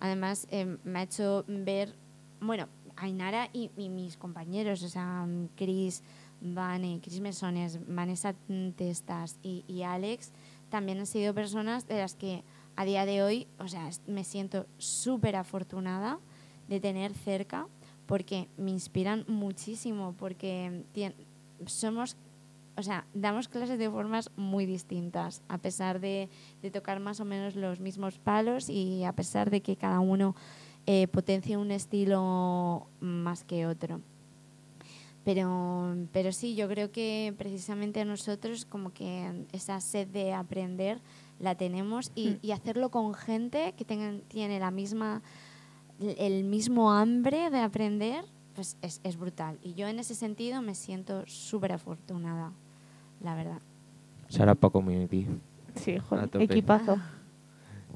Además, eh, me ha hecho ver, bueno, Ainara y, y mis compañeros, o sea, Chris, Vane, Chris Mesones, Vanessa Testas y, y Alex, también han sido personas de las que a día de hoy, o sea, me siento súper afortunada de tener cerca porque me inspiran muchísimo, porque tien- somos, o sea, damos clases de formas muy distintas, a pesar de, de tocar más o menos los mismos palos y a pesar de que cada uno eh, potencia un estilo más que otro. Pero, pero sí, yo creo que precisamente nosotros como que esa sed de aprender la tenemos y, Mm. y hacerlo con gente que tengan, tiene la misma, el mismo hambre de aprender, pues es, es brutal. Y yo en ese sentido me siento súper afortunada, la verdad. Sarapa Community. Sí, joder, equipazo.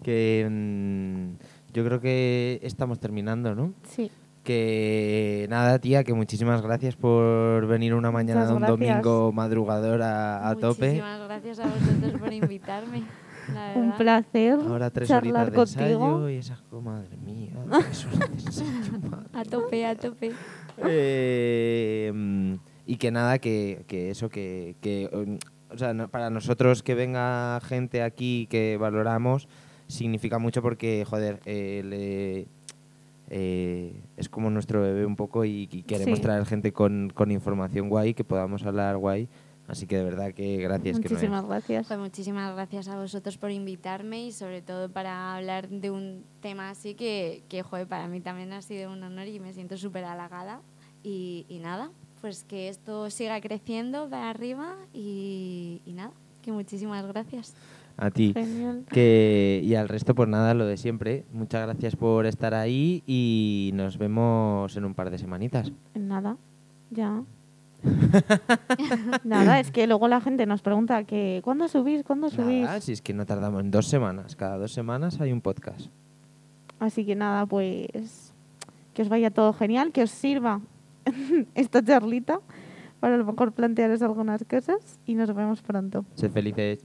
Que mm, yo creo que estamos terminando, ¿no? Sí. Que nada, tía, que muchísimas gracias por venir una mañana de un gracias. domingo madrugador a, a tope. Muchísimas gracias a vosotros por invitarme. Un placer Ahora tres charlar horitas de contigo. ensayo y esa oh, madre mía, eso es de ensayo, madre A tope, a tope. Eh, y que nada, que, que eso, que, que, o sea, no- para nosotros que venga gente aquí que valoramos, significa mucho porque, joder, eh, le- eh, es como nuestro bebé un poco y, y queremos Sí. traer gente con, con información guay, que podamos hablar guay. Así que de verdad que gracias. que Muchísimas gracias. Pues muchísimas gracias a vosotros por invitarme y sobre todo para hablar de un tema así que, que joder, para mí también ha sido un honor y me siento súper halagada. Y, y nada, pues que esto siga creciendo para arriba y, y nada, que muchísimas gracias. A ti. Genial. Que, y al resto, pues nada, lo de siempre. Muchas gracias por estar ahí y nos vemos en un par de semanitas. Nada, ya. Nada, es que luego la gente nos pregunta que ¿cuándo subís? ¿Cuándo subís? Nada, si es que no tardamos en dos semanas. Cada dos semanas hay un podcast. Así que nada, pues que os vaya todo genial, que os sirva esta charlita para a lo mejor plantearos algunas cosas y nos vemos pronto. Sed felices.